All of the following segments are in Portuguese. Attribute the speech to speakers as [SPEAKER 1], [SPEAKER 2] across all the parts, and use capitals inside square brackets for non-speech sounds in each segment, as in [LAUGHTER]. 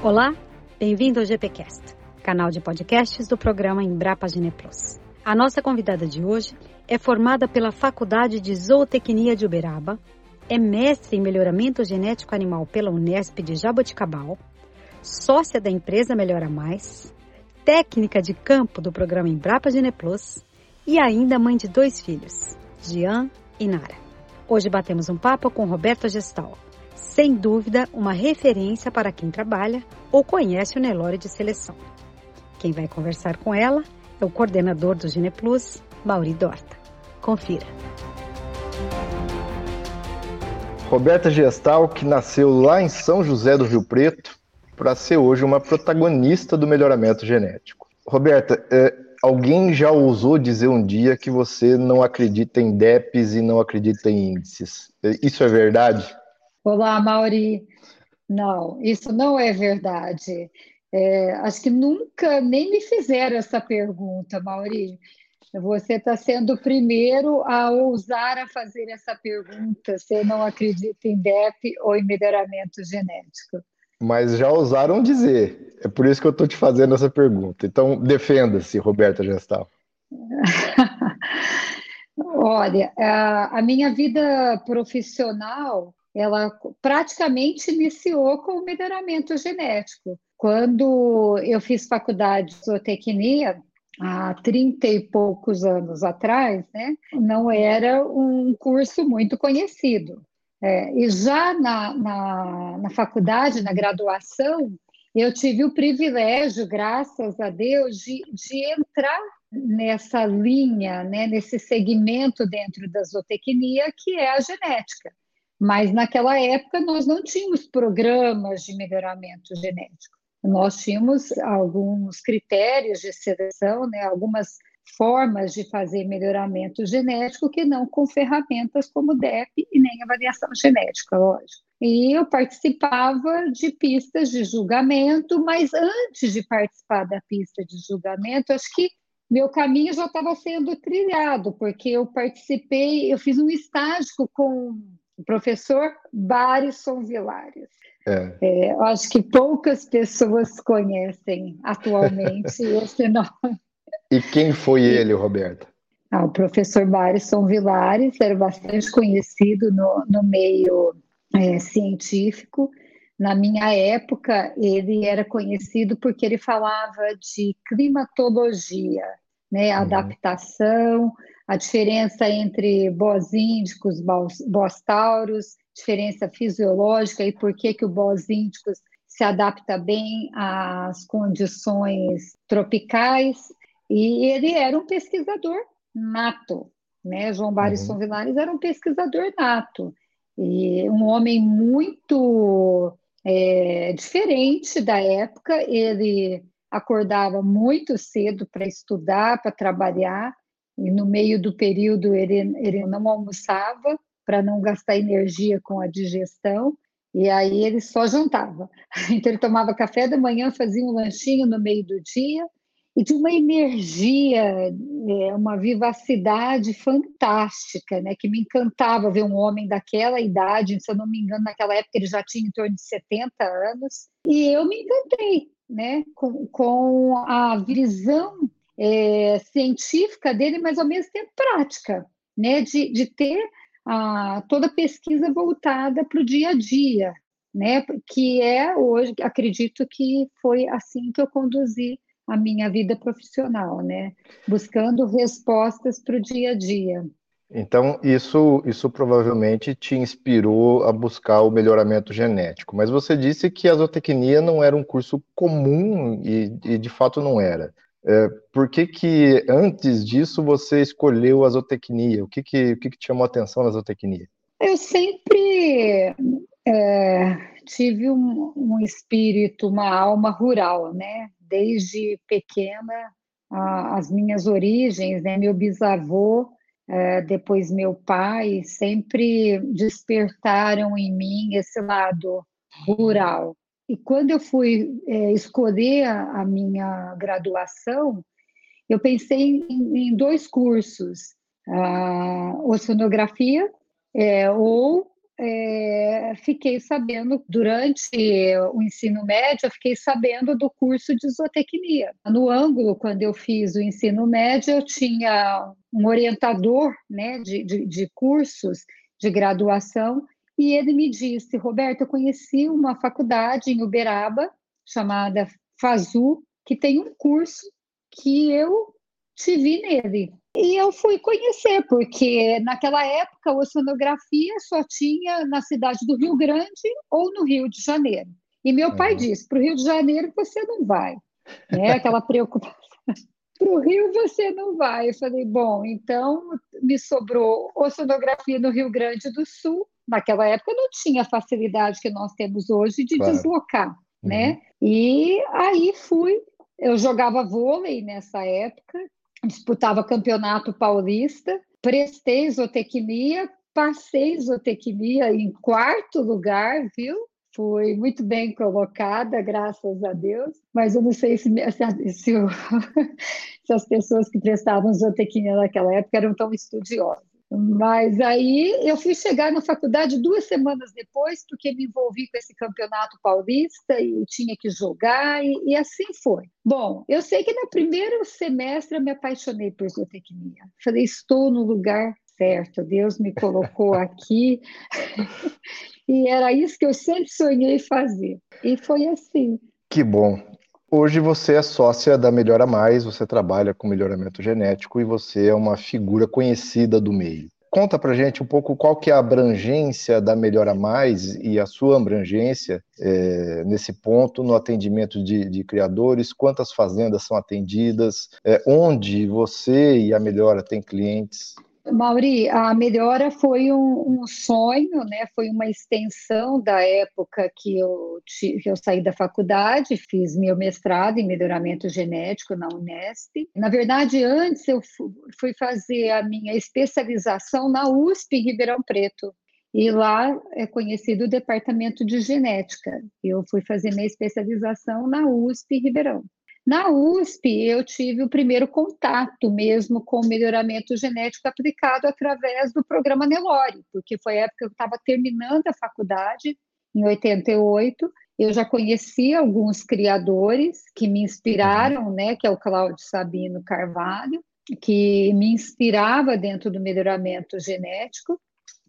[SPEAKER 1] Olá, bem-vindo ao GPcast, canal de podcasts do programa Embrapa Gene Plus. A nossa convidada de hoje é formada pela Faculdade de Zootecnia de Uberaba, é mestre em melhoramento genético animal pela Unesp de Jaboticabal, sócia da empresa Melhora Mais, técnica de campo do programa Embrapa Gene Plus e ainda mãe de dois filhos, Jean e Nara. Hoje batemos um papo com Roberta Gestal, sem dúvida, uma referência para quem trabalha ou conhece o Nelore de seleção. Quem vai conversar com ela é o coordenador do Gineplus, Mauri Dorta. Confira.
[SPEAKER 2] Roberta Gestal, que nasceu lá em São José do Rio Preto, para ser hoje uma protagonista do melhoramento genético. Roberta, é, alguém já ousou dizer um dia que você não acredita em DEPs e não acredita em índices. Isso é verdade?
[SPEAKER 3] Olá, Mauri. Não, isso não é verdade. É, acho que nunca nem me fizeram essa pergunta, Mauri. Você está sendo o primeiro a ousar a fazer essa pergunta se eu não acredito em DEP ou em melhoramento genético.
[SPEAKER 2] Mas já ousaram dizer. É por isso que eu estou te fazendo essa pergunta. Então, defenda-se, Roberta Gestal. [LAUGHS]
[SPEAKER 3] Olha, a minha vida profissional ela praticamente iniciou com o melhoramento genético. Quando eu fiz faculdade de zootecnia, há 30 e poucos anos atrás, né, não era um curso muito conhecido. É, e já na, na, na faculdade, na graduação, eu tive o privilégio, graças a Deus, de, de entrar nessa linha, né, nesse segmento dentro da zootecnia, que é a genética. Mas naquela época nós não tínhamos programas de melhoramento genético. Nós tínhamos alguns critérios de seleção, né, algumas formas de fazer melhoramento genético que não com ferramentas como DEP e nem avaliação genética, lógico. E eu participava de pistas de julgamento, mas antes de participar da pista de julgamento, acho que meu caminho já estava sendo trilhado, porque eu participei, eu fiz um estágio com o professor Barison Vilares. É. É, acho que poucas pessoas conhecem atualmente [LAUGHS] esse nome.
[SPEAKER 2] E quem foi ele, Roberto?
[SPEAKER 3] Ah, o professor Barison Vilares era bastante conhecido no, no meio é, científico. Na minha época, ele era conhecido porque ele falava de climatologia, né, uhum. adaptação, a diferença entre bosíndicos, bostauros, diferença fisiológica e por que, que o bosíndicos se adapta bem às condições tropicais. E ele era um pesquisador nato, né? João Barison uhum. Vilares era um pesquisador nato e um homem muito é, diferente da época. Ele acordava muito cedo para estudar, para trabalhar, e no meio do período ele, ele não almoçava para não gastar energia com a digestão, e aí ele só jantava. [LAUGHS] Então ele tomava café da manhã, fazia um lanchinho no meio do dia, e de uma energia, é, uma vivacidade fantástica, né, que me encantava ver um homem daquela idade, se eu não me engano, naquela época ele já tinha em torno de 70 anos, e eu me encantei, né, com, com a visão é, científica dele, mas ao mesmo tempo prática, né? de, de ter a, toda a pesquisa voltada para o dia a dia, né? que é hoje, acredito que foi assim que eu conduzi a minha vida profissional, né? buscando respostas para o dia a dia.
[SPEAKER 2] Então, isso, isso provavelmente te inspirou a buscar o melhoramento genético. Mas você disse que a zootecnia não era um curso comum e, e de fato não era. É, por que, que antes disso você escolheu a zootecnia? O que, que, o que, que te chamou a atenção na zootecnia?
[SPEAKER 3] Eu sempre é, tive um, um, espírito, uma alma rural, né? Desde pequena, a, as minhas origens, né? Meu bisavô, é, depois meu pai, sempre despertaram em mim esse lado rural. E quando eu fui é, escolher a, a, minha graduação, eu pensei em, em dois cursos: a oceanografia é, ou é, fiquei sabendo, durante o ensino médio, eu fiquei sabendo do curso de zootecnia. No ângulo, quando eu fiz o ensino médio, eu tinha um orientador né, de, de, de cursos de graduação e ele me disse, Roberto, eu conheci uma faculdade em Uberaba chamada FAZU, que tem um curso que eu te vi nele. E eu fui conhecer, porque naquela época a oceanografia só tinha na cidade do Rio Grande ou no Rio de Janeiro. E meu pai uhum. disse: para o Rio de Janeiro você não vai. Né? Aquela preocupação. [LAUGHS] para o Rio você não vai. Eu falei: bom, então me sobrou oceanografia no Rio Grande do Sul. Naquela época não tinha a facilidade que nós temos hoje de claro. deslocar. Né? Uhum. Né? E aí fui. Eu jogava vôlei nessa época, disputava campeonato paulista, prestei zootecnia, passei zootecnia em quarto lugar, viu? Fui muito bem colocada, graças a Deus, mas eu não sei se, se, se, [LAUGHS] se as pessoas que prestavam zootecnia naquela época eram tão estudiosas. Mas aí eu fui chegar na faculdade duas semanas depois, porque me envolvi com esse campeonato paulista e tinha que jogar, e, e assim foi. Bom, eu sei que no primeiro semestre eu me apaixonei por zootecnia. Falei, estou no lugar certo, Deus me colocou aqui. [LAUGHS] e era isso que eu sempre sonhei fazer. E foi assim.
[SPEAKER 2] Que bom. Hoje você é sócia da Melhora Mais, você trabalha com melhoramento genético e você é uma figura conhecida do meio. Conta pra gente um pouco qual que é a abrangência da Melhora Mais e a sua abrangência é, nesse ponto no atendimento de, de, criadores, quantas fazendas são atendidas, é, onde você e a Melhora têm clientes.
[SPEAKER 3] Mauri, a melhora foi um, um, sonho, né? Foi uma extensão da época que eu, que eu saí da faculdade, fiz meu mestrado em melhoramento genético na Unesp. Na verdade, antes eu fui fazer a minha especialização na USP em Ribeirão Preto. E lá é conhecido o departamento de genética. Eu fui fazer minha especialização na USP em Ribeirão. Na USP, eu tive o primeiro contato mesmo com o melhoramento genético aplicado através do programa Nelore, porque foi a época que eu estava terminando a faculdade, em 88. Eu já conhecia alguns criadores que me inspiraram, né, que é o Cláudio Sabino Carvalho, que me inspirava dentro do melhoramento genético,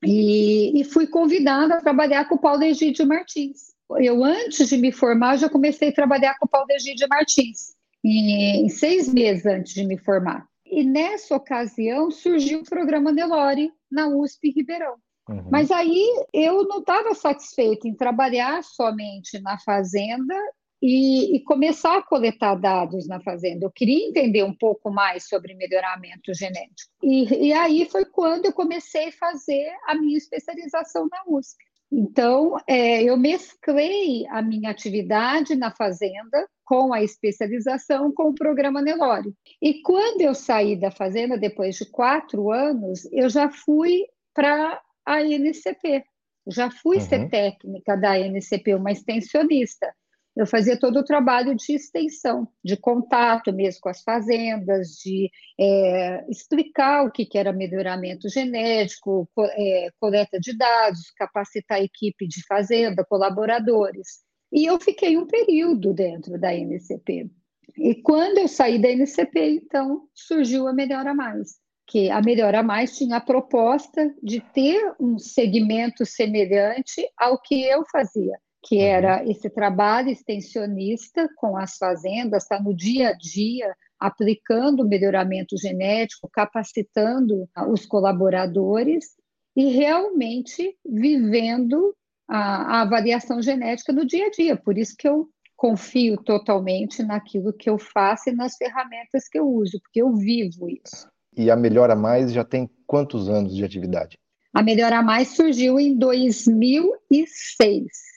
[SPEAKER 3] e, e fui convidada a trabalhar com o Paulo Egídio Martins eu antes de me formar, já comecei a trabalhar com o Paulo Egídio Martins, em, em, seis meses antes de me formar. E nessa ocasião surgiu o programa Nelore na USP Ribeirão. Uhum. Mas aí eu não estava satisfeita em trabalhar somente na fazenda e, e, começar a coletar dados na fazenda. Eu queria entender um pouco mais sobre melhoramento genético. E, e aí foi quando eu comecei a fazer a minha especialização na USP. Então, é, eu mesclei a minha atividade na fazenda com a especialização com o programa Nelore. E quando eu saí da fazenda, depois de quatro anos, eu já fui para a NCP. Já fui uhum. ser técnica da NCP, uma extensionista eu fazia todo o trabalho de extensão, de contato mesmo com as fazendas, de é, explicar o que, era melhoramento genético, co é, coleta de dados, capacitar a equipe de fazenda, colaboradores. E eu fiquei um período dentro da NCP. E quando eu saí da NCP, então, surgiu a Melhora Mais, que a Melhora Mais tinha a proposta de ter um segmento semelhante ao que eu fazia, que uhum. era esse trabalho extensionista com as fazendas, está no dia a dia, aplicando melhoramento genético, capacitando os colaboradores e realmente vivendo a, a avaliação genética no dia a dia. Por isso que eu confio totalmente naquilo que eu faço e nas ferramentas que eu uso, porque eu vivo isso.
[SPEAKER 2] E a Melhora Mais já tem quantos anos de atividade?
[SPEAKER 3] A Melhora Mais surgiu em 2006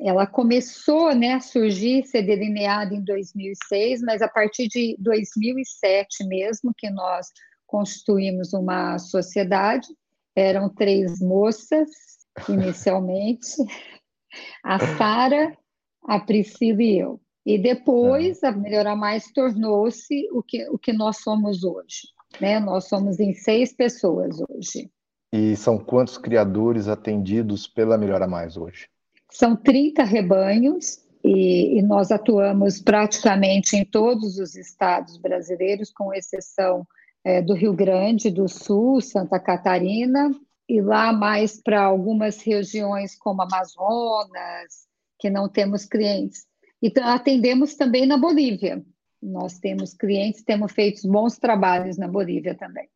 [SPEAKER 3] ela começou né, a surgir, ser delineada em 2006, mas a partir de 2007 mesmo que nós constituímos uma sociedade, eram três moças inicialmente, [LAUGHS] a Sara, a Priscila e eu. E depois a Melhorar Mais tornou-se o que, o que nós somos hoje. Né? Nós somos em seis pessoas hoje.
[SPEAKER 2] E são quantos criadores atendidos pela Melhora Mais hoje?
[SPEAKER 3] São 30 rebanhos e, e, nós atuamos praticamente em todos os estados brasileiros, com exceção é, do Rio Grande do Sul, Santa Catarina, e lá mais para algumas regiões como Amazonas, que não temos clientes. E atendemos também na Bolívia. Nós temos clientes, temos feito bons trabalhos na Bolívia também.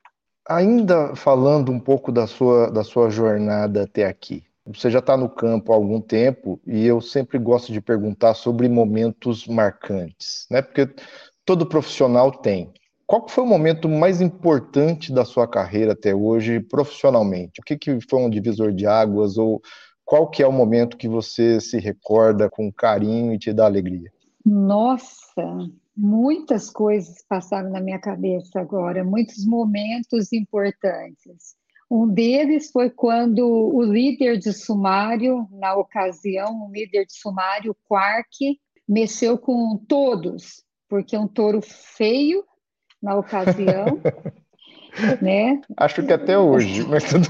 [SPEAKER 2] Ainda falando um pouco da sua, da sua jornada até aqui, você já está no campo há algum tempo e eu sempre gosto de perguntar sobre momentos marcantes, né? Porque todo profissional tem. Qual foi o momento mais importante da sua carreira até hoje, profissionalmente? O que, que foi um divisor de águas ou qual que é o momento que você se recorda com carinho e te dá alegria?
[SPEAKER 3] Nossa, muitas coisas passaram na minha cabeça agora, muitos momentos importantes. Um deles foi quando o líder de sumário, na ocasião, o líder de sumário, Quark, mexeu com todos, porque é um touro feio na ocasião, [LAUGHS] né?
[SPEAKER 2] Acho que até hoje, mas tudo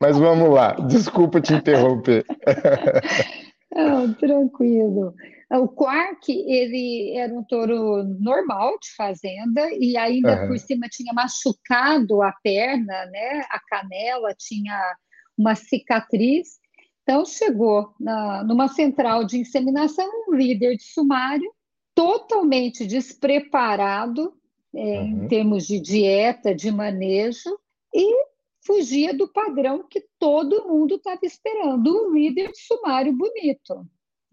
[SPEAKER 2] Mas vamos lá, desculpa te interromper. [LAUGHS]
[SPEAKER 3] Não, tranquilo. O Quark, ele era um touro normal de fazenda e ainda uhum. por cima tinha machucado a perna, né? A canela tinha uma cicatriz. Então chegou na, numa central de inseminação um líder de sumário totalmente despreparado é, uhum. em termos de dieta, de manejo e fugia do padrão que todo mundo estava esperando, um líder de sumário bonito,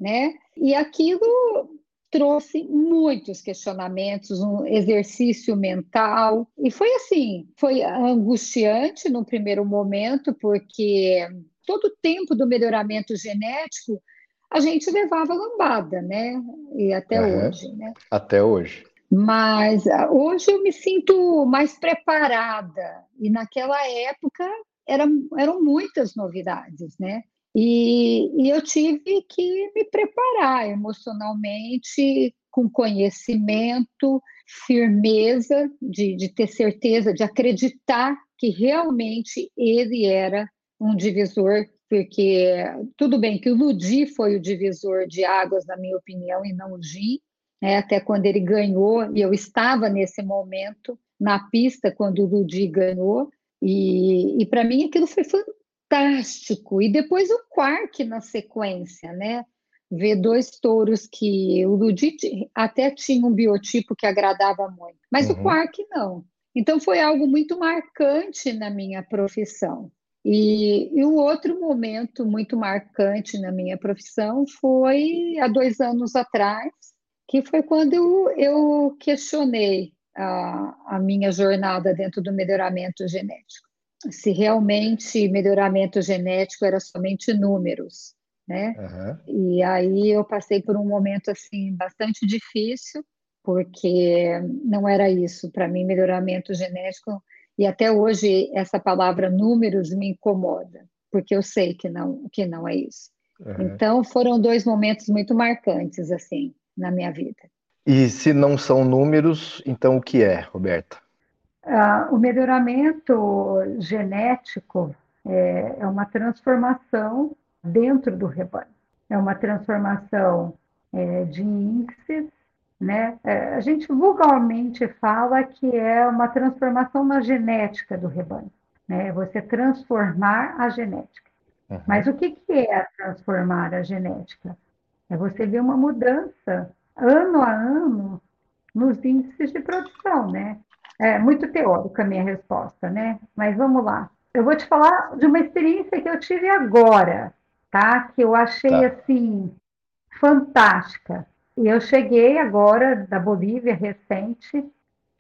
[SPEAKER 3] né? E aquilo trouxe muitos questionamentos, um exercício mental, e foi assim, foi angustiante no primeiro momento, porque todo o tempo do melhoramento genético a gente levava lambada, né? E até uhum. hoje, né?
[SPEAKER 2] Até hoje.
[SPEAKER 3] Mas ah, hoje eu me sinto mais preparada, e naquela época eram, eram muitas novidades, né? E, e eu tive que me preparar emocionalmente, com conhecimento, firmeza, de, de ter certeza, de acreditar que realmente ele era um divisor porque tudo bem que o Ludi foi o divisor de águas, na minha opinião, e não o Gi, né? até quando ele ganhou, e eu estava nesse momento na pista quando o Ludi ganhou, e, e para mim aquilo foi fantástico. E depois o Quark na sequência, né? Ver dois touros que o Ludi até tinha um biotipo que agradava muito, mas uhum. o Quark não. Então foi algo muito marcante na minha profissão. E, e o outro momento muito marcante na minha profissão foi há dois anos atrás, que foi quando eu, eu questionei a, a minha jornada dentro do melhoramento genético. Se realmente melhoramento genético era somente números, né? Uhum. E aí eu passei por um momento assim bastante difícil, porque não era isso para mim melhoramento genético e até hoje essa palavra números me incomoda, porque eu sei que não que não é isso. Uhum. Então foram dois momentos muito marcantes assim na minha vida.
[SPEAKER 2] E se não são números, então o que é, Roberta?
[SPEAKER 3] Ah, o melhoramento genético é, é, uma transformação dentro do rebanho. É uma transformação é, de índices, né? É, a gente vulgarmente fala que é uma transformação na genética do rebanho, né? Você transformar a genética. Uhum. Mas o que, que é transformar a genética? É você ver uma mudança ano a ano nos índices de produção, né? É muito teórica a minha resposta, né? Mas vamos lá. Eu vou te falar de uma experiência que eu tive agora, tá? Que eu achei tá. assim fantástica. E eu cheguei agora da Bolívia recente.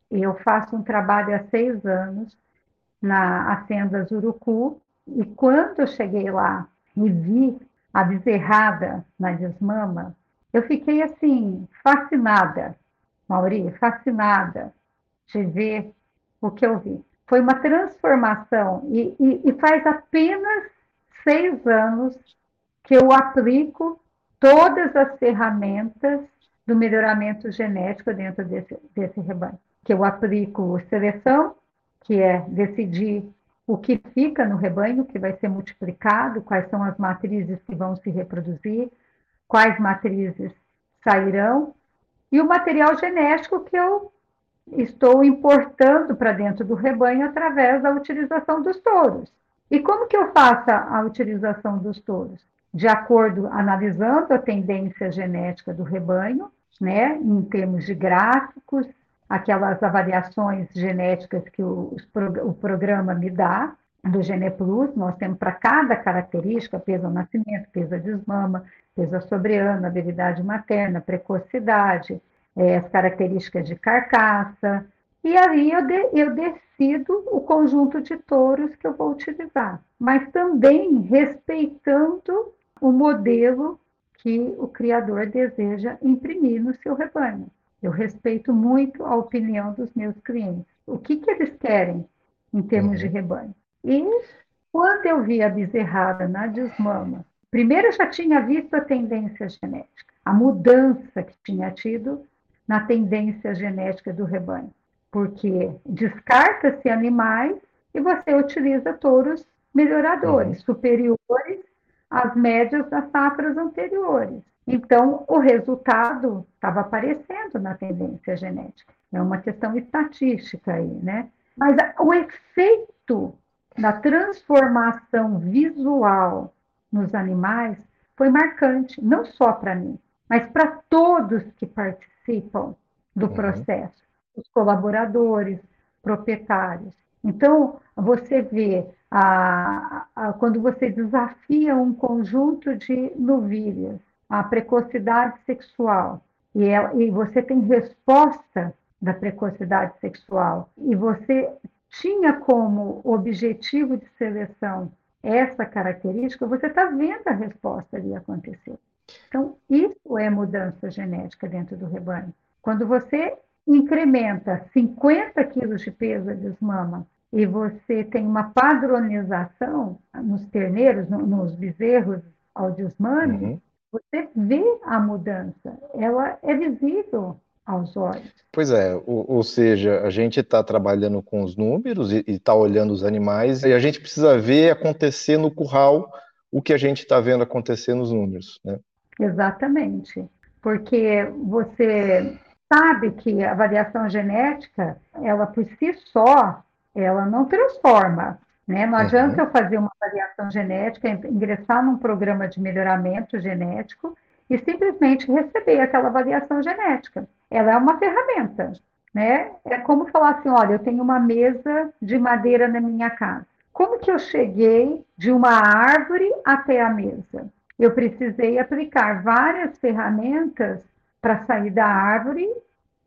[SPEAKER 3] E eu faço um trabalho há seis anos na Hacienda Urucu. E quando eu cheguei lá e vi a bezerrada na desmama, eu fiquei assim, fascinada, Mauri, fascinada de ver o que eu vi. Foi uma transformação, e, e, e faz apenas seis anos que eu aplico todas as ferramentas do melhoramento genético dentro desse, desse rebanho. Que eu aplico seleção, que é decidir o que fica no rebanho, que vai ser multiplicado, quais são as matrizes que vão se reproduzir, quais matrizes sairão, e o material genético que eu estou importando para dentro do rebanho através da utilização dos touros. E como que eu faço a utilização dos touros? De acordo, analisando a tendência genética do rebanho, né, em termos de gráficos, aquelas avaliações genéticas que o, o programa me dá, do GenePlus, nós temos para cada característica, peso ao nascimento, peso à desmama, peso sobreano, habilidade materna, precocidade, é, as características de carcaça, e aí eu, de, eu decido o conjunto de touros que eu vou utilizar, mas também respeitando o modelo que o criador deseja imprimir no seu rebanho. Eu respeito muito a opinião dos meus clientes. O que, que eles querem em termos de uhum. rebanho? E quando eu vi a bezerrada na desmama, primeiro eu já tinha visto a tendência genética, a mudança que tinha tido na tendência genética do rebanho, porque descarta-se animais e você utiliza touros melhoradores, uhum. superiores às médias das safras anteriores. Então, o resultado estava aparecendo na tendência genética. É uma questão estatística aí, né? Mas o efeito da transformação visual nos animais foi marcante, não só para mim, mas para todos que participam do uhum. processo, os colaboradores, proprietários. Então, você vê, a, a, quando você desafia um conjunto de novilhas, a precocidade sexual, e, ela, e você tem resposta da precocidade sexual, e você tinha como objetivo de seleção essa característica, você está vendo a resposta ali acontecer. Então, isso é mudança genética dentro do rebanho. Quando você incrementa 50 quilos de peso de desmama e você tem uma padronização nos terneiros, nos bezerros ao desmame, uhum. você vê a mudança. Ela é visível aos olhos.
[SPEAKER 2] Pois é, ou, ou seja, a gente está trabalhando com os números e está olhando os animais e a gente precisa ver acontecer no curral o que a gente está vendo acontecer nos números, né?
[SPEAKER 3] Exatamente, porque você sabe que a variação genética, ela por si só, ela não transforma, né? Não uhum. adianta eu fazer uma variação genética, ingressar num programa de melhoramento genético e simplesmente receber aquela variação genética. Ela é uma ferramenta, né? É como falar assim, olha, eu tenho uma mesa de madeira na minha casa. Como que eu cheguei de uma árvore até a mesa? Eu precisei aplicar várias ferramentas para sair da árvore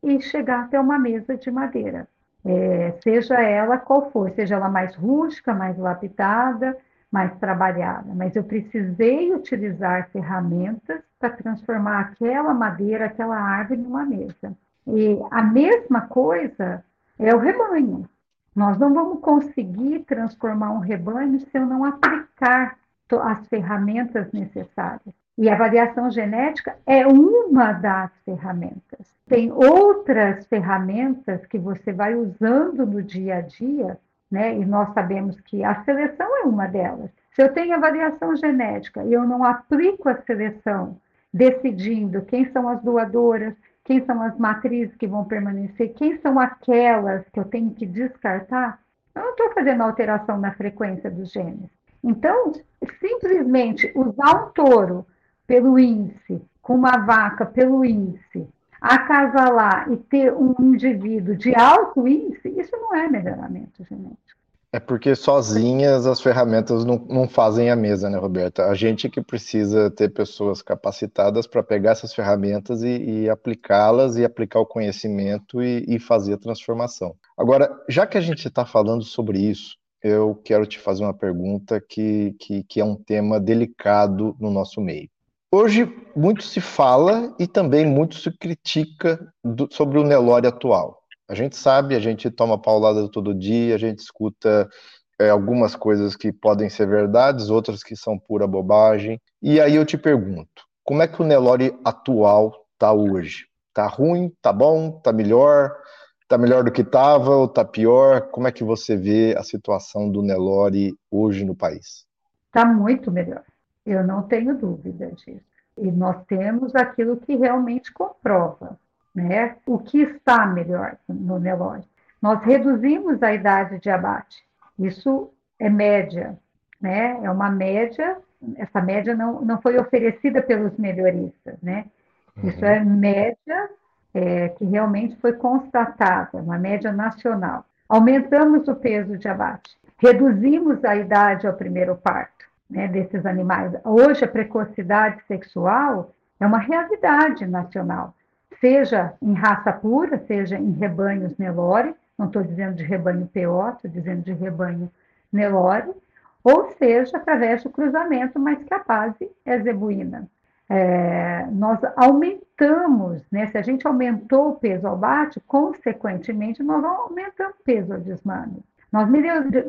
[SPEAKER 3] e chegar até uma mesa de madeira. É, seja ela qual for, seja ela mais rústica, mais lapidada, mais trabalhada, mas eu precisei utilizar ferramentas para transformar aquela madeira, aquela árvore numa mesa. E a mesma coisa é o rebanho. Nós não vamos conseguir transformar um rebanho se eu não aplicar as ferramentas necessárias. E a variação genética é uma das ferramentas. Tem outras ferramentas que você vai usando no dia a dia né? E nós sabemos que a seleção é uma delas. Se eu tenho a variação genética e eu não aplico a seleção, decidindo quem são as doadoras, quem são as matrizes que vão permanecer, quem são aquelas que eu tenho que descartar, eu não estou fazendo alteração na frequência dos genes. Então, simplesmente usar um touro pelo índice, com uma vaca pelo índice, acasalar e ter um indivíduo de alto índice, isso não é melhoramento genético.
[SPEAKER 2] É porque sozinhas as ferramentas não, não fazem a mesa, né, Roberta? A gente que precisa ter pessoas capacitadas para pegar essas ferramentas e, e aplicá-las e aplicar o conhecimento e, e fazer a transformação. Agora, já que a gente está falando sobre isso, eu quero te fazer uma pergunta que, que, que é um tema delicado no nosso meio. Hoje, muito se fala e também muito se critica do, sobre o Nelore atual. A gente sabe, a gente toma paulada todo dia, a gente escuta é, algumas coisas que podem ser verdades, outras que são pura bobagem. E aí eu te pergunto, como é que o Nelore atual está hoje? Tá ruim? Tá bom? Tá melhor? Está melhor do que estava ou está pior? Como é que você vê a situação do Nelore hoje no país?
[SPEAKER 3] Está muito melhor. Eu não tenho dúvida disso. E nós temos aquilo que realmente comprova, né? O que está melhor no Nelore. Nós reduzimos a idade de abate. Isso é média, né? É uma média. Essa média não, não foi oferecida pelos melhoristas, né? Uhum. Isso é média é, que realmente foi constatada, uma média nacional. Aumentamos o peso de abate, reduzimos a idade ao primeiro parto né, desses animais. Hoje, a precocidade sexual é uma realidade nacional, seja em raça pura, seja em rebanhos Nelore, não estou dizendo de rebanho PO, estou dizendo de rebanho Nelore, ou seja, através do cruzamento, mas que a base é zebuína. É, nós aumentamos, né? se a gente aumentou o peso ao bate, consequentemente, nós aumentamos o peso ao desmame. Nós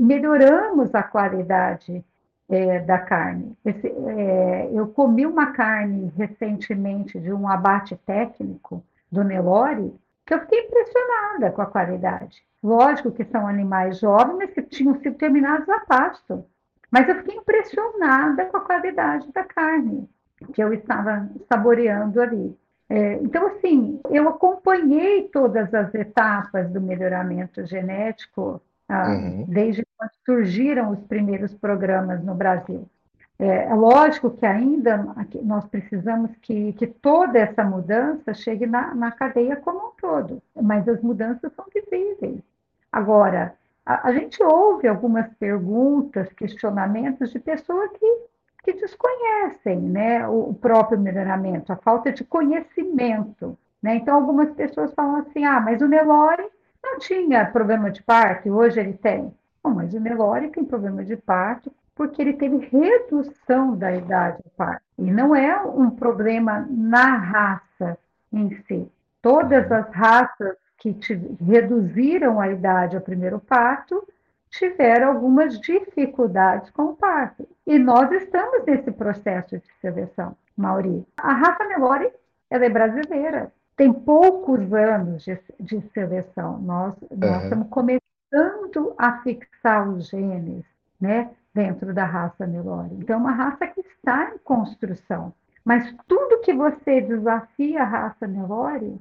[SPEAKER 3] melhoramos a qualidade é, da carne. Esse, é, eu comi uma carne recentemente de um abate técnico do Nelore, que eu fiquei impressionada com a qualidade. Lógico que são animais jovens, que tinham sido terminados a pasto. Mas eu fiquei impressionada com a qualidade da carne que eu estava saboreando ali. É, então, assim, eu acompanhei todas as etapas do melhoramento genético ah, uhum. desde quando surgiram os primeiros programas no Brasil. É, é lógico que ainda nós precisamos que, que toda essa mudança chegue na, na cadeia como um todo, mas as mudanças são visíveis. Agora, a, a gente ouve algumas perguntas, questionamentos de pessoas que que desconhecem né, o próprio melhoramento, a falta de conhecimento. Né? Então, algumas pessoas falam assim: ah, mas o Nelore não tinha problema de parto hoje ele tem. Bom, mas o Nelore tem problema de parto porque ele teve redução da idade do parto. E não é um problema na raça em si. Todas as raças que reduziram a idade ao primeiro parto tiveram algumas dificuldades com o parto. E nós estamos nesse processo de seleção, Mauri. A raça Nelore, ela é brasileira, tem poucos anos de, de seleção. Nós, uhum. nós estamos começando a fixar os genes, né, dentro da raça Nelore. Então, é uma raça que está em construção. Mas tudo que você desafia a raça Nelore,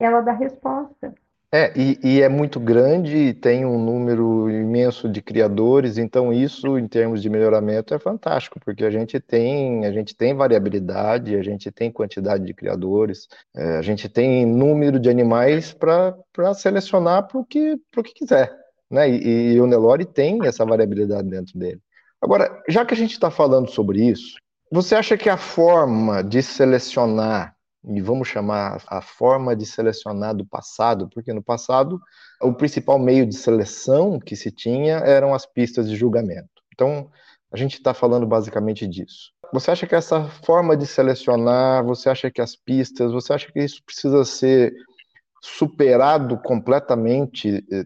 [SPEAKER 3] ela dá resposta.
[SPEAKER 2] É, e, e, é muito grande, tem um número imenso de criadores, então isso, em termos de melhoramento, é fantástico, porque a gente tem, a gente tem variabilidade, a gente tem quantidade de criadores, é, a gente tem número de animais para selecionar para o que, que quiser. Né? E, e o Nelore tem essa variabilidade dentro dele. Agora, já que a gente está falando sobre isso, você acha que a forma de selecionar e vamos chamar a forma de selecionar do passado, porque no passado o principal meio de seleção que se tinha eram as pistas de julgamento. Então, a gente está falando basicamente disso. Você acha que essa forma de selecionar, você acha que as pistas, você acha que isso precisa ser superado completamente eh,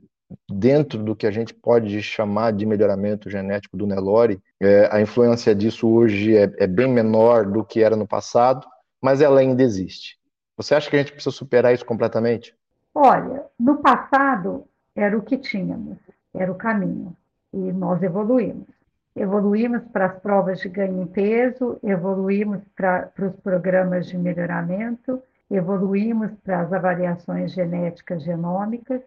[SPEAKER 2] dentro do que a gente pode chamar de melhoramento genético do Nelore? É, a influência disso hoje é, é bem menor do que era no passado mas ela ainda existe. Você acha que a gente precisa superar isso completamente?
[SPEAKER 3] Olha, no passado era o que tínhamos, era o caminho, e nós evoluímos. Evoluímos para as provas de ganho em peso, evoluímos para, para os programas de melhoramento, evoluímos para as avaliações genéticas genômicas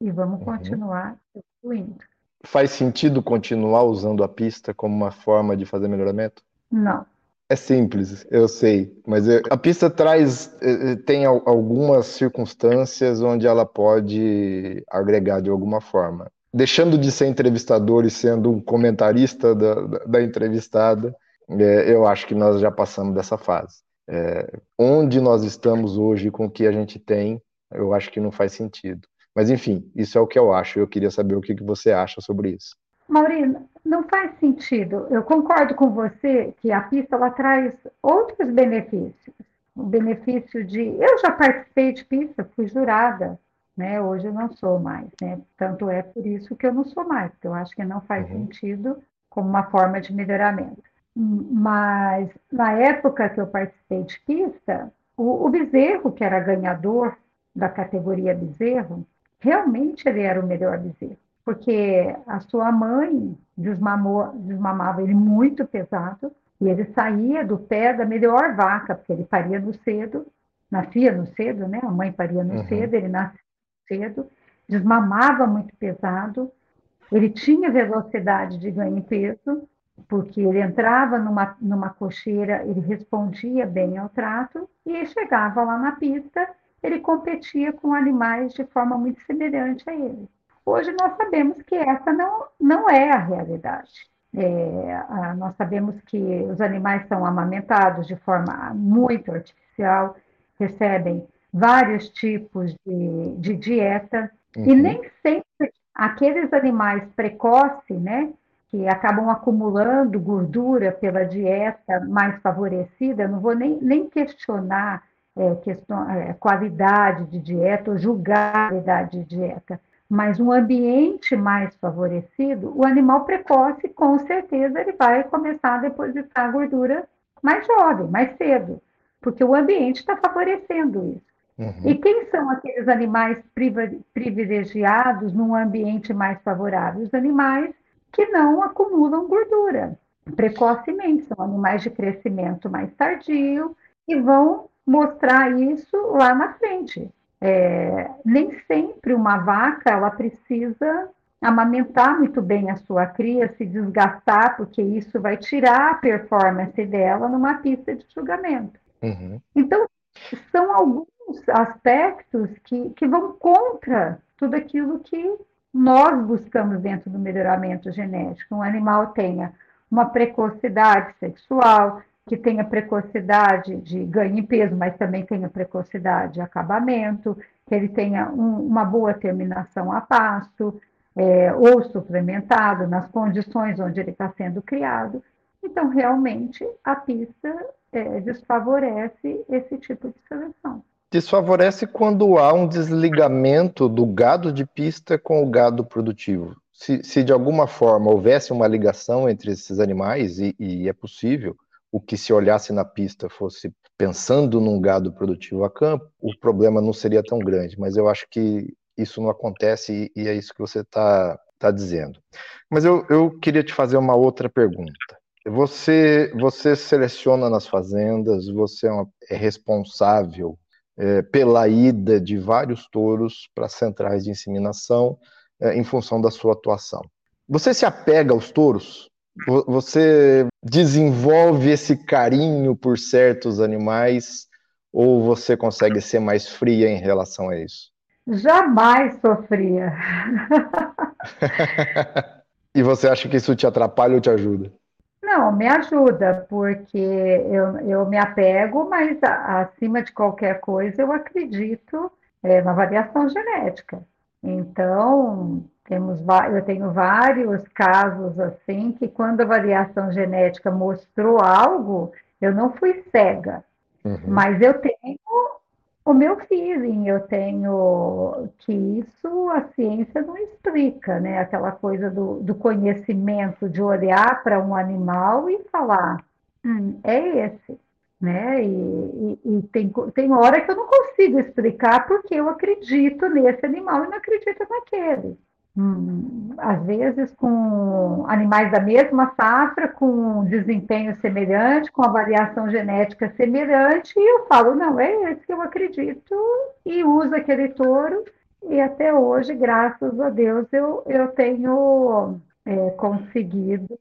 [SPEAKER 3] e vamos uhum. continuar evoluindo.
[SPEAKER 2] Faz sentido continuar usando a pista como uma forma de fazer melhoramento?
[SPEAKER 3] Não.
[SPEAKER 2] É simples, eu sei, mas a pista traz, eh, eh, tem algumas circunstâncias onde ela pode agregar de alguma forma. Deixando de ser entrevistador e sendo um comentarista da, da entrevistada, é, eu acho que nós já passamos dessa fase. É, onde nós estamos hoje com o que a gente tem, eu acho que não faz sentido. Mas enfim, isso é o que eu acho. Eu queria saber o que, que você acha sobre isso.
[SPEAKER 3] Maurina, não faz sentido. Eu concordo com você que a pista ela traz outros benefícios. O benefício de. Eu já participei de pista, fui jurada, né? Hoje eu não sou mais, né? Tanto é por isso que eu não sou mais, porque eu acho que não faz uhum. sentido como uma forma de melhoramento. Mas na época que eu participei de pista, o, o bezerro, que era ganhador da categoria bezerro, realmente ele era o melhor bezerro, porque a sua mãe desmamou, desmamava ele muito pesado, e ele saía do pé da melhor vaca, porque ele paria no cedo, nascia no cedo, né? A mãe paria no uhum. cedo, ele nascia cedo, desmamava muito pesado, ele tinha velocidade de ganho peso, porque ele entrava numa, numa cocheira, ele respondia bem ao trato, e chegava lá na pista, ele competia com animais de forma muito semelhante a ele. Hoje nós sabemos que essa não, não é a realidade. É, nós sabemos que os animais são amamentados de forma muito artificial, recebem vários tipos de, de dieta, uhum. e nem sempre aqueles animais precoces, né, que acabam acumulando gordura pela dieta mais favorecida, não vou nem, nem questionar é, questão, é, qualidade de dieta ou julgar a qualidade de dieta, mas um ambiente mais favorecido, o animal precoce, com certeza, ele vai começar a depositar gordura mais jovem, mais cedo, porque o ambiente está favorecendo isso. Uhum. E quem são aqueles animais privilegiados num ambiente mais favorável? Os animais que não acumulam gordura precocemente, são animais de crescimento mais tardio e vão mostrar isso lá na frente. É, nem sempre uma vaca ela precisa amamentar muito bem a sua cria, se desgastar, porque isso vai tirar a performance dela numa pista de julgamento. Uhum. Então, são alguns aspectos que, que vão contra tudo aquilo que nós buscamos dentro do melhoramento genético. Um animal tenha uma precocidade sexual, que tenha precocidade de ganho em peso, mas também tenha precocidade de acabamento, que ele tenha um, uma boa terminação a pasto, é, ou suplementado nas condições onde ele está sendo criado. Então, realmente, a pista é, desfavorece esse tipo de seleção.
[SPEAKER 2] Desfavorece quando há um desligamento do gado de pista com o gado produtivo. Se, se de alguma forma houvesse uma ligação entre esses animais, e, e é possível, o que se olhasse na pista fosse pensando num gado produtivo a campo, o problema não seria tão grande. Mas eu acho que isso não acontece e, é isso que você está tá dizendo. Mas eu, eu queria te fazer uma outra pergunta. Você, você seleciona nas fazendas, você é, uma, é responsável é, pela ida de vários touros para centrais de inseminação é, em função da sua atuação. Você se apega aos touros? Você desenvolve esse carinho por certos animais ou você consegue ser mais fria em relação a isso?
[SPEAKER 3] Jamais sofria. [LAUGHS]
[SPEAKER 2] e você acha que isso te atrapalha ou te ajuda?
[SPEAKER 3] Não, me ajuda, porque eu, eu me apego, mas acima de qualquer coisa eu acredito é, na variação genética. Então, temos, eu tenho vários casos assim que quando a variação genética mostrou algo, eu não fui cega, uhum. mas eu tenho o meu feeling, eu tenho que isso a ciência não explica, né? Aquela coisa do, do conhecimento, de olhar para um animal e falar, hum, é esse, né? E, e, e, tem, tem hora que eu não consigo explicar porque eu acredito nesse animal e não acredito naquele às vezes com animais da mesma safra, com desempenho semelhante, com a variação genética semelhante, e eu falo, não, é esse que eu acredito, e uso aquele touro, e até hoje, graças a Deus, eu, eu tenho é, conseguido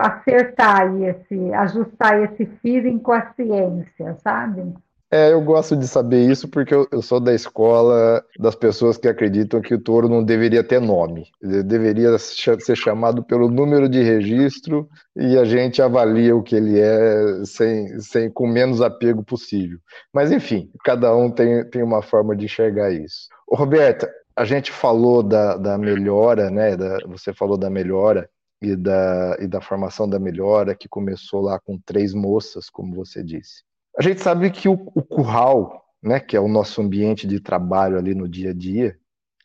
[SPEAKER 3] acertar esse, ajustar esse feeling com a ciência, sabe?
[SPEAKER 2] É, eu gosto de saber isso porque eu, eu, sou da escola das pessoas que acreditam que o touro não deveria ter nome. Ele deveria ser chamado pelo número de registro e a gente avalia o que ele é sem, sem, com menos apego possível. Mas, enfim, cada um tem, tem uma forma de enxergar isso. Roberta, a gente falou da, da melhora, né? Da, você falou da melhora e da, e da formação da melhora, que começou lá com três moças, como você disse. A gente sabe que o, o curral, né, que é o nosso ambiente de trabalho ali no dia a dia,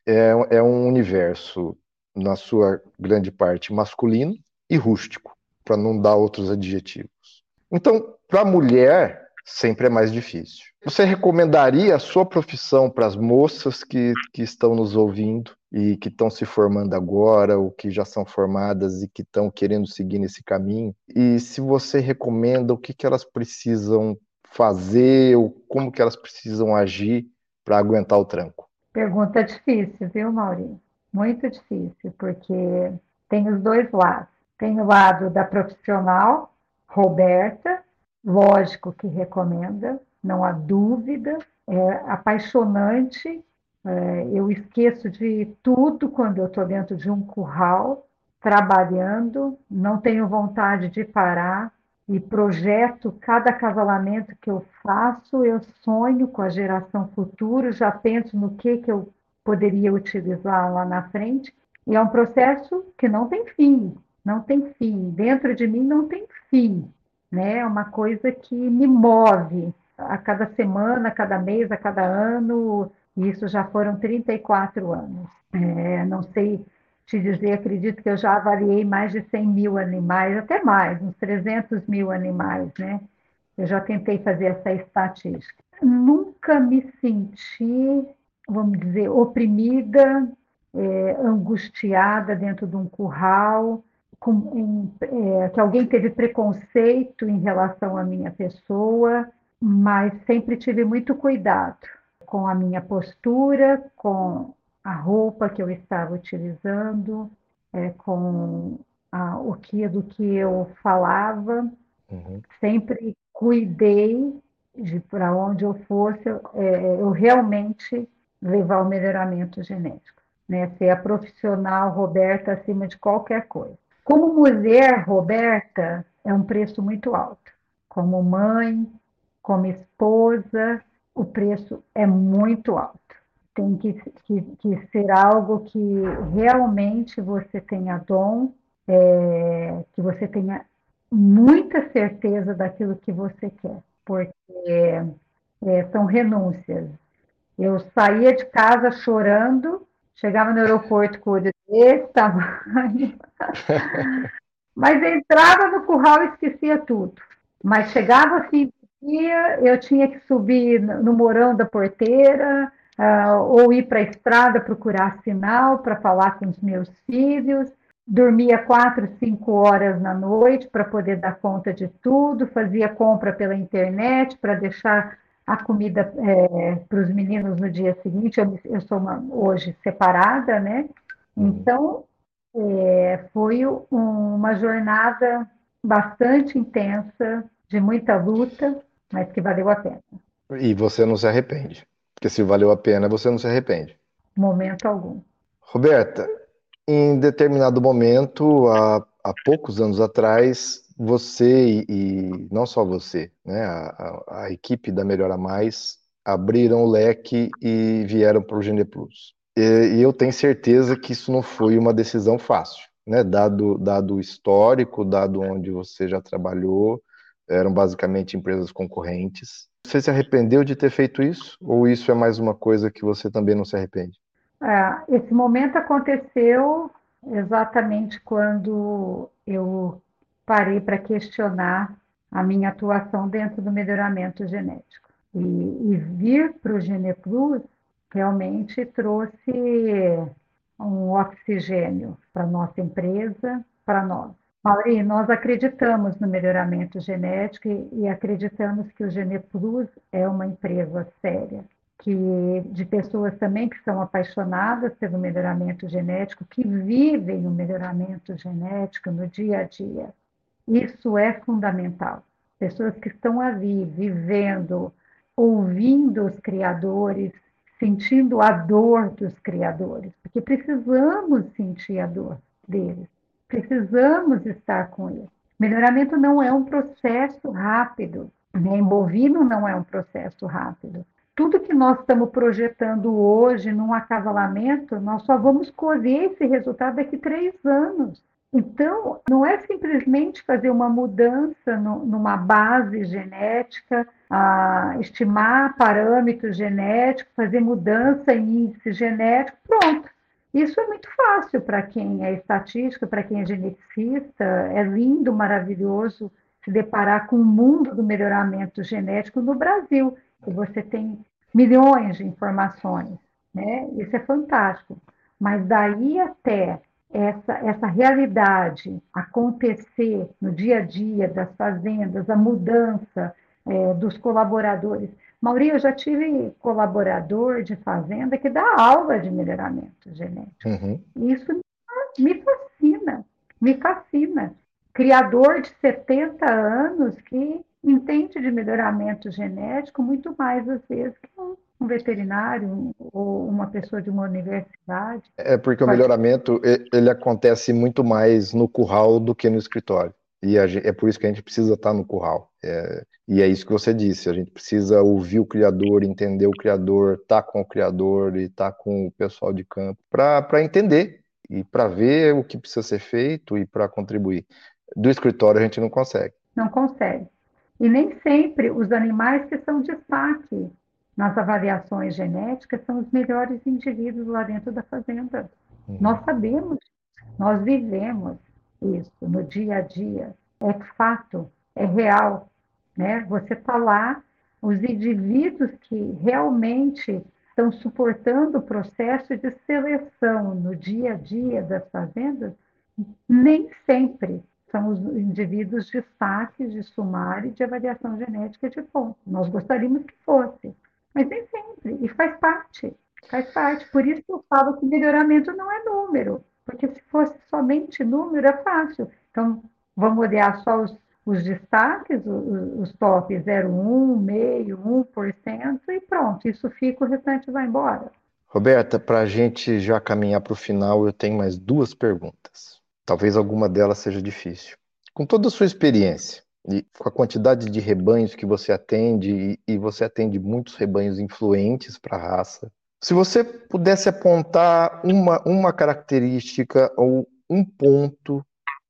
[SPEAKER 2] é, é um universo, na sua grande parte, masculino e rústico, para não dar outros adjetivos. Então, para a mulher, sempre é mais difícil. Você recomendaria a sua profissão para as moças que, que estão nos ouvindo e que estão se formando agora, ou que já são formadas e que estão querendo seguir nesse caminho? E se você recomenda, o que, que elas precisam fazer, ou como que elas precisam agir para aguentar o tranco?
[SPEAKER 3] Pergunta difícil, viu, Maurinho? Muito difícil, porque tem os dois lados. Tem o lado da profissional, Roberta, lógico que recomenda, não há dúvida, é apaixonante. É, eu esqueço de tudo quando eu estou dentro de um curral, trabalhando, não tenho vontade de parar e projeto cada acasalamento que eu faço, eu sonho com a geração futura, já penso no que, que eu poderia utilizar lá na frente, e é um processo que não tem fim, não tem fim, dentro de mim não tem fim, né? É uma coisa que me move a cada semana, a cada mês, a cada ano, e isso já foram 34 anos. É, não sei te dizer, acredito que eu já avaliei mais de 100 mil animais, até mais, uns 300 mil animais, né? Eu já tentei fazer essa estatística. Nunca me senti, vamos dizer, oprimida, é, angustiada dentro de um curral, com, em, é, que alguém teve preconceito em relação à minha pessoa, mas sempre tive muito cuidado com a minha postura, com a roupa que eu estava utilizando, é, com a, o que do que eu falava. Uhum. Sempre cuidei de para onde eu fosse, é, eu realmente levar o melhoramento genético, né? Ser a profissional Roberta acima de qualquer coisa. Como mulher, Roberta, é um preço muito alto. Como mãe, como esposa, o preço é muito alto. Tem que, que, que ser algo que realmente você tenha dom, é, que você tenha muita certeza daquilo que você quer, porque é, são renúncias. Eu saía de casa chorando, chegava no aeroporto com o olho desse tamanho, [LAUGHS] mas entrava no curral e esquecia tudo. Mas chegava assim eu tinha que subir no morão da porteira, uh, ou ir para a estrada procurar sinal para falar com os meus filhos. Dormia quatro, cinco horas na noite para poder dar conta de tudo, fazia compra pela internet para deixar a comida é, para os meninos no dia seguinte. Eu, eu sou uma, hoje separada, né? Uhum. Então, é, foi um, uma jornada bastante intensa, de muita luta, mas que valeu a pena.
[SPEAKER 2] E você não se arrepende? Porque se valeu a pena, você não se arrepende?
[SPEAKER 3] Momento algum.
[SPEAKER 2] Roberta, em determinado momento, há, há poucos anos atrás, você e, e não só você, né, a, a, a, equipe da Melhora Mais abriram o leque e vieram para o Gene Plus. E, e, eu tenho certeza que isso não foi uma decisão fácil, né, dado, dado o histórico, dado onde você já trabalhou, eram basicamente empresas concorrentes. Você se arrependeu de ter feito isso? Ou isso é mais uma coisa que você também não se arrepende?
[SPEAKER 3] É, esse momento aconteceu exatamente quando eu parei para questionar a minha atuação dentro do melhoramento genético. E, e vir para o GenePlus realmente trouxe um oxigênio para nossa empresa, para nós. Mauri, nós acreditamos no melhoramento genético e, acreditamos que o GenePlus é uma empresa séria, que de pessoas também que são apaixonadas pelo melhoramento genético, que vivem o melhoramento genético no dia a dia. Isso é fundamental. Pessoas que estão ali vivendo, ouvindo os criadores, sentindo a dor dos criadores, porque precisamos sentir a dor deles Precisamos estar com ele. Melhoramento não é um processo rápido, né? Em bovino não é um processo rápido. Tudo que nós estamos projetando hoje num acasalamento, nós só vamos colher esse resultado daqui três anos. Então, não é simplesmente fazer uma mudança no, numa base genética, estimar parâmetros genéticos, fazer mudança em índice genético, pronto. Isso é muito fácil para quem é estatístico, para quem é geneticista, é lindo, maravilhoso se deparar com o mundo do melhoramento genético no Brasil, que você tem milhões de informações, né? Isso é fantástico. Mas daí até essa, essa realidade acontecer no dia a dia das fazendas, a mudança é, dos colaboradores. Mauri, eu já tive colaborador de fazenda que dá aula de melhoramento genético. Uhum. Isso me fascina, me fascina. Criador de 70 anos que entende de melhoramento genético muito mais, às vezes, que um, um veterinário ou uma pessoa de uma universidade.
[SPEAKER 2] É porque o melhoramento ele acontece muito mais no curral do que no escritório. E é por isso que a gente precisa estar no curral. É, e é isso que você disse, a gente precisa ouvir o criador, entender o criador, estar tá com o criador e estar tá com o pessoal de campo para entender e para ver o que precisa ser feito e para contribuir. Do escritório a gente não consegue.
[SPEAKER 3] Não consegue. E nem sempre os animais que são destaque nas avaliações genéticas são os melhores indivíduos lá dentro da fazenda. Uhum. Nós sabemos, nós vivemos isso no dia a dia. É fato, é real. Né? Você está lá, os indivíduos que realmente estão suportando o processo de seleção no dia a dia das fazendas, nem sempre são os indivíduos destaques de sumário e de avaliação genética de ponto. Nós gostaríamos que fosse, mas nem sempre, e faz parte, faz parte. Por isso que eu falo que melhoramento não é número, porque se fosse somente número é fácil. Então, vamos olhar só os, os destaques, os, os top 0,1, meio, 1%, e pronto, isso fica, o restante vai embora.
[SPEAKER 2] Roberta, para a gente já caminhar para o final, eu tenho mais duas perguntas. Talvez alguma delas seja difícil. Com toda a sua experiência e com a quantidade de rebanhos que você atende, e, você atende muitos rebanhos influentes para a raça, se você pudesse apontar uma, uma característica ou um ponto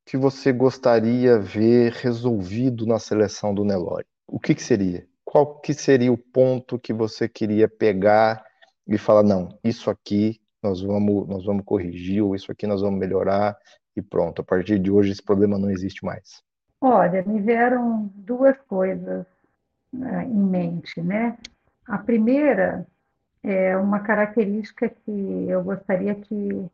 [SPEAKER 2] que você gostaria ver resolvido na seleção do Nelore, o que, que seria? Qual que seria o ponto que você queria pegar e falar, não, isso aqui nós vamos, nós vamos corrigir, ou isso aqui nós vamos melhorar, e pronto, a partir de hoje esse problema não existe mais?
[SPEAKER 3] Olha, me vieram duas coisas né, em mente, né? A primeira é uma característica que eu gostaria que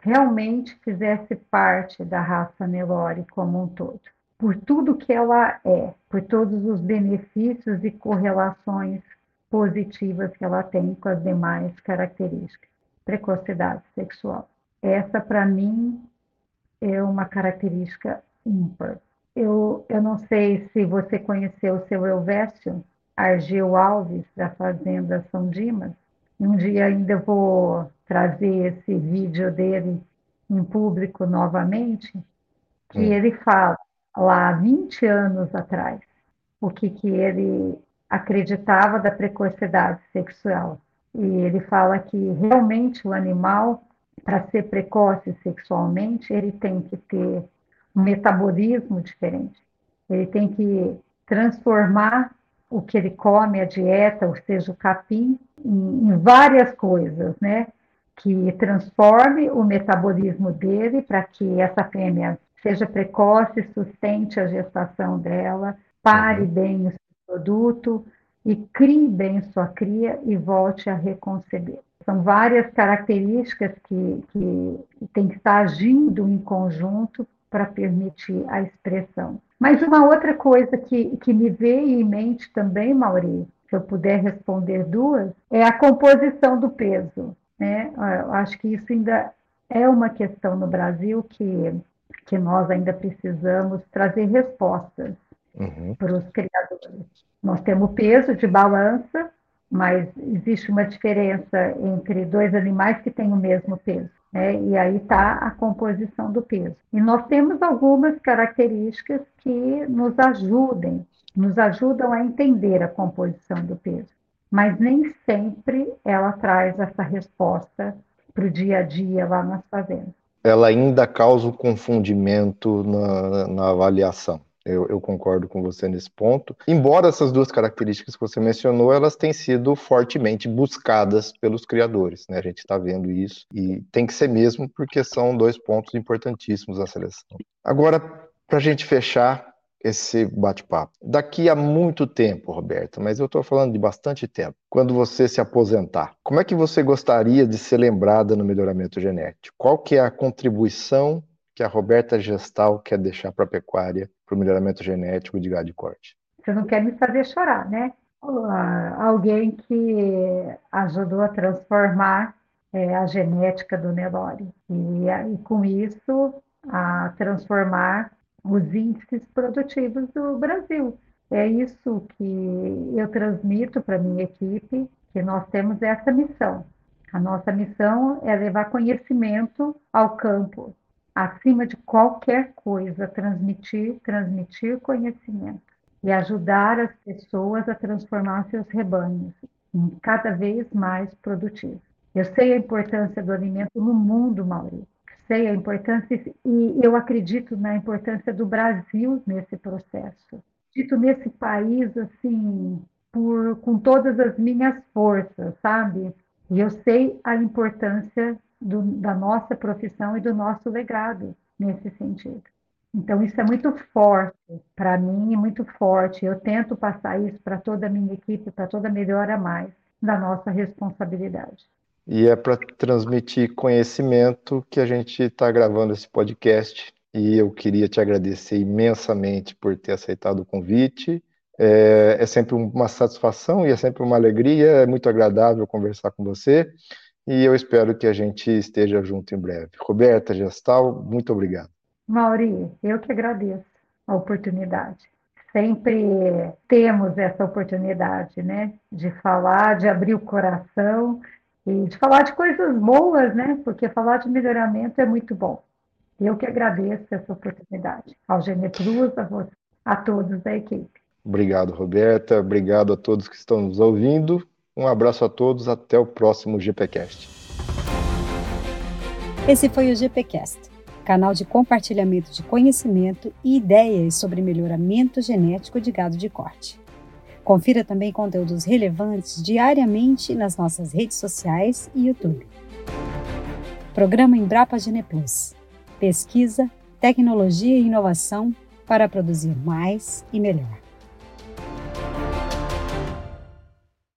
[SPEAKER 3] realmente fizesse parte da raça Nelore como um todo, por tudo que ela é, por todos os benefícios e correlações positivas que ela tem com as demais características. Precocidade sexual. Essa, para mim, é uma característica ímpar. Eu, eu não sei se você conheceu o seu Elvésio Argel Alves, da Fazenda São Dimas. Um dia ainda vou trazer esse vídeo dele em público novamente, que hum. ele fala lá há 20 anos atrás o que, que ele acreditava da precocidade sexual. E ele fala que realmente o animal para ser precoce sexualmente, ele tem que ter um metabolismo diferente. Ele tem que transformar o que ele come, a dieta, ou seja, o capim, em, em várias coisas, né? Que transforme o metabolismo dele para que essa fêmea seja precoce, sustente a gestação dela, pare uhum. bem o seu produto e crie bem sua cria e volte a reconceber. São várias características que, que tem que estar agindo em conjunto para permitir a expressão. Mas uma outra coisa que, que me veio em mente também, Mauri, se eu puder responder duas, é a composição do peso. Né? Eu acho que isso ainda é uma questão no Brasil que, que nós ainda precisamos trazer respostas uhum. para os criadores. Nós temos peso de balança, mas existe uma diferença entre dois animais que têm o mesmo peso. Né? E aí está a composição do peso. E nós temos algumas características que nos ajudem, nos ajudam a entender a composição do peso. Mas nem sempre ela traz essa resposta para o dia a dia lá nas fazendas.
[SPEAKER 2] Ela ainda causa um confundimento na, na avaliação. Eu, eu, concordo com você nesse ponto. Embora essas duas características que você mencionou, elas têm sido fortemente buscadas pelos criadores, né? A gente está vendo isso e tem que ser mesmo, porque são dois pontos importantíssimos da seleção. Agora, para a gente fechar, esse bate-papo. Daqui a muito tempo, Roberta, mas eu estou falando de bastante tempo. Quando você se aposentar, como é que você gostaria de ser lembrada no melhoramento genético? Qual que é a contribuição que a Roberta Gestal quer deixar para a pecuária, para o melhoramento genético de gado de corte?
[SPEAKER 3] Você não quer me fazer chorar, né? Alguém que ajudou a transformar é, a genética do Nelore e, e com isso a transformar os índices produtivos do Brasil. É isso que eu transmito para minha equipe, que nós temos essa missão. A nossa missão é levar conhecimento ao campo, acima de qualquer coisa, transmitir, transmitir conhecimento e ajudar as pessoas a transformar seus rebanhos em cada vez mais produtivos. Eu sei a importância do alimento no mundo, Maurício sei a importância e eu acredito na importância do Brasil nesse processo. Dito nesse país assim, por com todas as minhas forças, sabe? E eu sei a importância do, da nossa profissão e do nosso legado nesse sentido. Então isso é muito forte para mim, muito forte. Eu tento passar isso para toda a minha equipe, para toda a melhora mais da nossa responsabilidade
[SPEAKER 2] e é para transmitir conhecimento que a gente está gravando esse podcast. E eu queria te agradecer imensamente por ter aceitado o convite. É, é, sempre uma satisfação e é sempre uma alegria, é muito agradável conversar com você. E eu espero que a gente esteja junto em breve. Roberta Gestal, muito obrigado.
[SPEAKER 3] Mauri, eu que agradeço a oportunidade. Sempre temos essa oportunidade, né, de falar, de abrir o coração e de falar de coisas boas, né? Porque falar de melhoramento é muito bom. Eu que agradeço essa oportunidade. Ao Geneplus, a, você, a todos da equipe.
[SPEAKER 2] Obrigado, Roberta. Obrigado a todos que estão nos ouvindo. Um abraço a todos. Até o próximo GPcast.
[SPEAKER 1] Esse foi o GPcast, canal de compartilhamento de conhecimento e ideias sobre melhoramento genético de gado de corte. Confira também conteúdos relevantes diariamente nas nossas redes sociais e YouTube. Programa Embrapa Geneplus. Pesquisa, tecnologia e inovação para produzir mais e melhor.